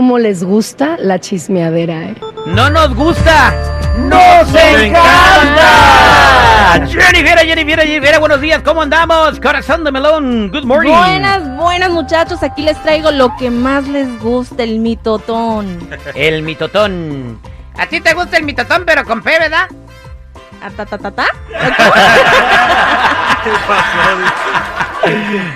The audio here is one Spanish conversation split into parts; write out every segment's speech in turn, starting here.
cómo les gusta la chismeadera, ¿eh? ¡No nos gusta! ¡Nos encanta! Jennifer, Jennifer, Jennifer, buenos días, ¿cómo andamos? Corazón de melón, good morning. Buenas, buenas muchachos, aquí les traigo lo que más les gusta, el mitotón. El mitotón. A ti te gusta el mitotón, pero con P, ¿verdad? ¿A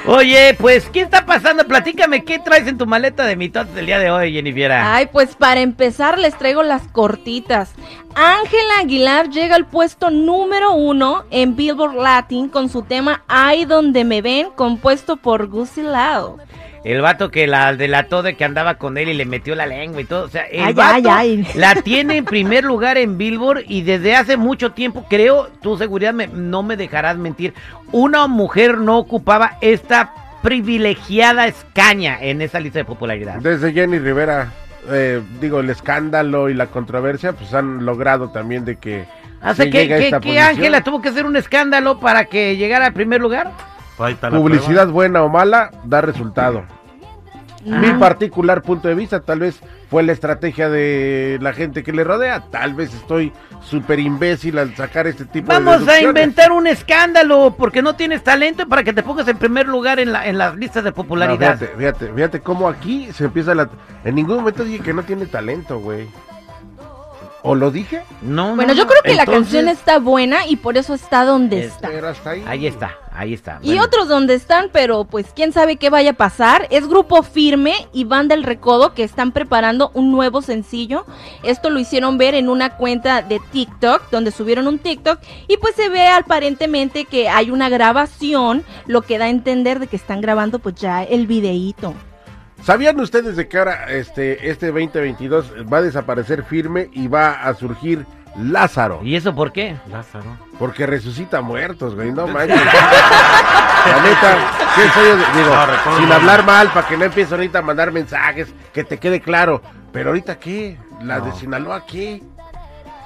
Oye, pues, ¿qué está pasando? Platícame, ¿qué traes en tu maleta de mitotes el día de hoy, Jennifer? Ay, pues para empezar les traigo las cortitas. Ángela Aguilar llega al puesto número uno en Billboard Latin con su tema Ay donde me ven, compuesto por Gucci Lau. El vato que la delató de que andaba con él y le metió la lengua y todo. O sea, el Ay, vato ay, ay. la tiene en primer lugar en Billboard y desde hace mucho tiempo, creo, tu seguridad me- no me dejarás mentir, una mujer no ocupaba esta privilegiada escaña en esa lista de popularidad. Desde Jenny Rivera, eh, digo, el escándalo y la controversia, pues han logrado también de que... Hace se que. Ángela tuvo que hacer un escándalo para que llegara al primer lugar. Pues Ahí está la Publicidad buena o mala da resultado. Mi particular punto de vista, tal vez fue la estrategia de la gente que le rodea. Tal vez estoy súper imbécil al sacar este tipo de Vamos a inventar un escándalo porque no tienes talento para que te pongas en primer lugar en, la, en las listas de No, popularidad. fíjate, fíjate, fíjate cómo aquí se empieza la... En ningún momento dije que no tiene talento, güey. ¿O lo dije? No, Bueno, no, yo creo que la canción está buena y por eso está donde Es- está. Pero hasta ahí. Ahí está, ahí está. Y Bueno. otros donde están, pero pues quién sabe qué vaya a pasar. Es Grupo Firme y Banda El Recodo que están preparando un nuevo sencillo. Esto lo hicieron ver en una cuenta de TikTok, donde subieron un TikTok y pues se ve aparentemente que hay una grabación, lo que da a entender de que están grabando pues ya el videíto. ¿Sabían ustedes de que ahora este, este 2022 va a desaparecer firme y va a surgir Lázaro? ¿Y eso por qué? Lázaro. Porque resucita muertos, güey, no manches. La neta, ¿qué soy yo? Digo, No, sin hablar mal, para que no empiece ahorita a mandar mensajes, que te quede claro. Pero ahorita, ¿qué? ¿La de No. Sinaloa qué?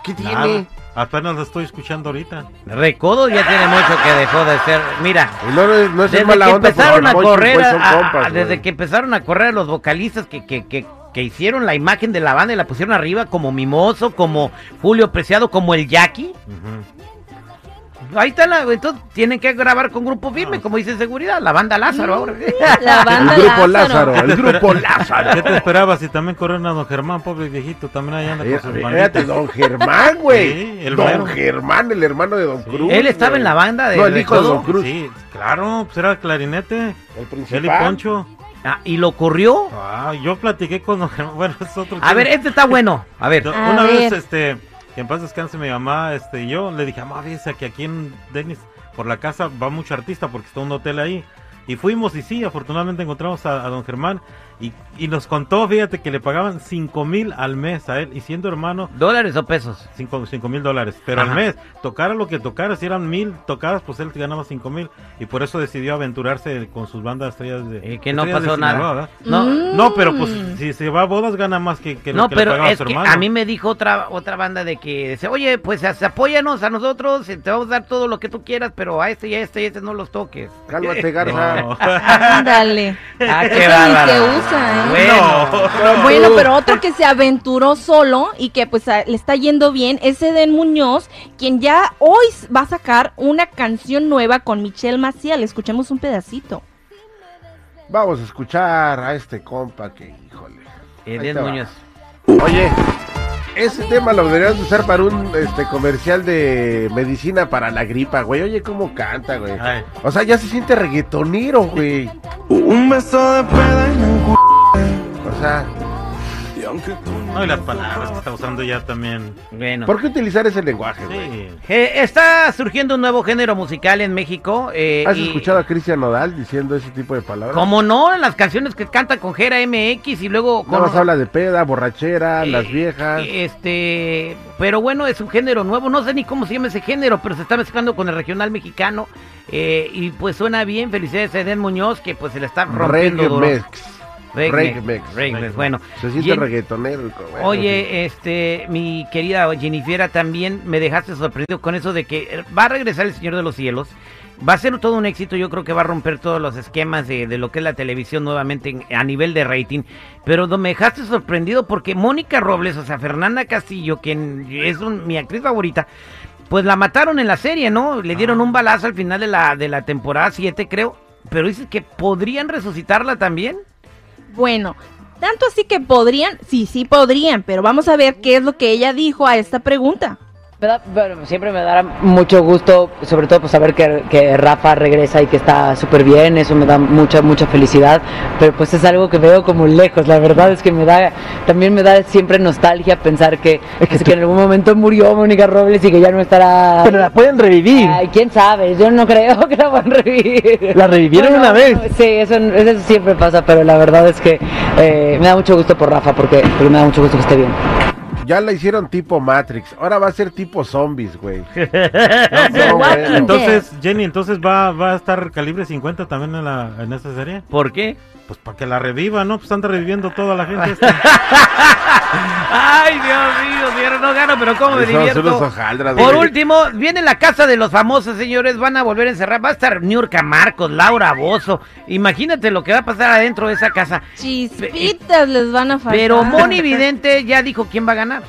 ¿Qué Nada. Apenas lo estoy escuchando ahorita. Recodo ya tiene mucho que dejó de ser. Mira, no, no, no es desde que empezaron a correr, a- compas, desde que empezaron a correr los vocalistas que, que, que, que hicieron la imagen de la banda y la pusieron arriba como Mimoso, como Julio Preciado, como el Jackie. Ujú. Ahí está la, entonces tienen que grabar con grupo firme, como dice seguridad, la banda Lázaro ahora. La banda El grupo Lázaro. Lázaro, el grupo Lázaro. ¿Qué te esperabas? Si también corrieron a don Germán, pobre viejito, también ahí anda con sus Fíjate, don Germán, güey. Sí, el don mero. Germán, el hermano de don Sí. Cruz. Él estaba güey. en la banda de No, el hijo de don Cruz. Sí, claro, pues era el clarinete. El Él y principal. Poncho. Ah, y lo corrió. Ah, yo platiqué con don Germán. Bueno, es otro A ver, este está bueno. A ver. A Una vez, este, que en paz descanse mi mamá, este, yo le dije, mamá, fíjese que aquí en Denis, por la casa, va mucho artista porque está un hotel ahí. Y fuimos y sí, afortunadamente encontramos a don Germán y, y nos contó, fíjate, que le pagaban cinco mil al mes a él y siendo hermano, ¿Dólares o pesos? cinco cinco mil dólares. Pero Ajá. al mes, tocara lo que tocara, si eran mil tocadas, pues él ganaba cinco mil. Y por eso decidió aventurarse con sus bandas estrellas de... Eh, que no pasó nada. No, Mm. No, pero pues si se va a bodas gana más que, que lo No, que le pero pagaba es su que hermano. a mí me dijo otra otra banda de que dice, oye, pues apóyanos a nosotros, eh, te vamos a dar todo lo que tú quieras, pero a este y a este y a este no los toques. Cálmate, Garza. No. Ándale. Ah, Eso qué bárbaro. ¿Eh? Bueno, Bueno, pero otro que se aventuró solo y que pues a- le está yendo bien es Eden Muñoz, quien ya hoy va a sacar una canción nueva con Michelle Maciel. Escuchemos un pedacito. Vamos a escuchar a este compa que, híjole. Eden. Muñoz. Oye, ese tema lo deberías de usar para un este comercial de medicina para la gripa, güey. Oye, cómo canta, güey. Ay. O sea, ya se siente reggaetonero, güey. Un beso de peda y un O sea, Y aunque tú No, y las palabras que está usando ya también. Bueno. ¿por qué utilizar ese lenguaje, güey? Sí. Eh, está surgiendo un nuevo género musical en México. eh, ¿Has y- escuchado a Cristian Nodal diciendo ese tipo de palabras? Como no, en las canciones que canta con Gera MX y luego Nada con... más habla de peda, borrachera, Eh, las viejas. Este, pero bueno, es un género nuevo, no sé ni cómo se llama ese género, pero se está mezclando con el regional mexicano eh, y pues suena bien. Felicidades a Eden Muñoz que pues se le está rompiendo Reggae duro. Mex. Reggae Reggae Mex, Mex. Reggae Mex, bueno. Se siente Jen- reggaetonero. güey. Bueno, Oye, este, mi querida Jennifer, también me dejaste sorprendido con eso de que va a regresar el Señor de los Cielos. Va a ser todo un éxito, yo creo que va a romper todos los esquemas de, de lo que es la televisión nuevamente en- a nivel de rating. Pero no, me dejaste sorprendido porque Mónica Robles, o sea, Fernanda Castillo, quien es un- mi actriz favorita, pues la mataron en la serie, ¿no? Le dieron un balazo al final de la, de la temporada 7, creo. Pero dices que podrían resucitarla también. Bueno, tanto así que podrían, sí, sí podrían, pero vamos a ver qué es lo que ella dijo a esta pregunta. Bueno, siempre me dará mucho gusto, sobre todo pues, saber que, que Rafa regresa y que está súper bien, eso me da mucha, mucha felicidad, pero pues es algo que veo como lejos, la verdad es que me da, también me da siempre nostalgia pensar que, pues, que en algún momento murió Mónica Robles y que ya no estará... Pero la pueden revivir. Ay, quién sabe, yo no creo que la van a revivir. La revivieron Bueno, una vez. Sí, eso, eso siempre pasa, pero la verdad es que eh, me da mucho gusto por Rafa, porque, porque me da mucho gusto que esté bien. Ya la hicieron tipo Matrix, ahora va a ser tipo zombies, güey. No, bueno. Entonces, Jenny, entonces va, va a estar calibre 50 también en, la, en esta serie. ¿Por qué? Pues para que la reviva, ¿no? Pues anda reviviendo toda la gente. esta. Ay, Dios mío, señor, no gano, pero cómo me divierto. hojaldras, Por güey. último, viene la casa de los famosos, señores. Van a volver a encerrar. Va a estar Niurka Marcos, Laura Bozo. Imagínate lo que va a pasar adentro de esa casa. Chispitas les van a faltar. Pero Moni Vidente ya dijo quién va a ganar.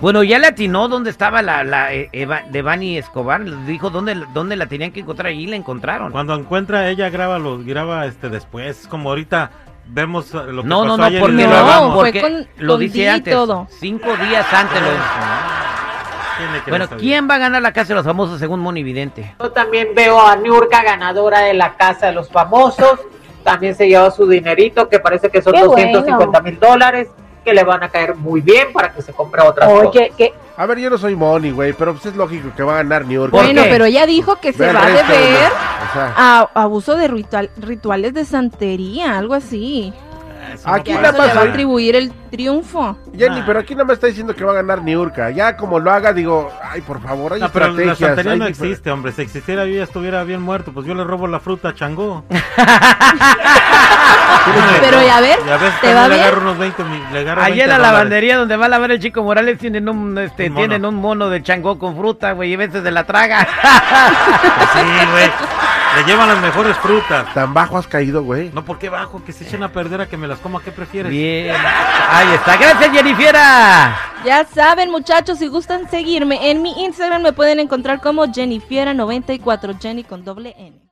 Bueno, ya le atinó dónde estaba la, la eh, Eva- Devani Escobar. Dijo dónde, dónde la tenían que encontrar y la encontraron. Cuando encuentra, ella graba los graba este después. Es como ahorita vemos eh, lo que No, no, pasó no, ayer y porque lo No, fue porque con- lo dice antes. todo. Cinco días antes. lo- ¿Quién le cree Bueno, ¿quién va a ganar la casa de los famosos según Moni Vidente? Yo también veo a Niurka ganadora de la Casa de los Famosos. También se lleva su dinerito, que parece que son Qué 250 mil dólares, que le van a caer muy bien para que se compre otras cosas. Oye, que A ver, yo no soy Money, güey, pero pues es lógico que va a ganar New York. ¿Por Bueno, qué? pero ella dijo que se va a deber los- o sea, a abuso de ritual- rituales de santería, algo así. Aquí Que a la eso le va a atribuir el triunfo. Jenny, pero aquí no me está diciendo que va a ganar Niurka. Ya como lo haga, digo, ay, por favor, hay No, pero la estrategias. santería hay no existe, hombre. Si existiera yo ya estuviera bien muerto. Pues yo le robo la fruta a Changó. Pero ya ver, Y a veces ¿te va le bien? agarro unos 20 mil- le agarro Allí 20 en la lavandería donde va a lavar el chico Morales tienen un, este, Un tienen un mono de changó con fruta, güey, y a veces se la traga. Sí, güey. Le llevan las mejores frutas. Tan bajo has caído, güey. No, ¿por qué bajo? Que se echen a perder a que me las coma. ¿Qué prefieres? Bien. Ahí está. Gracias, Jennifiera. Ya saben, muchachos, si gustan seguirme en mi Instagram me pueden encontrar como Jennifiera94, Jenny con doble N.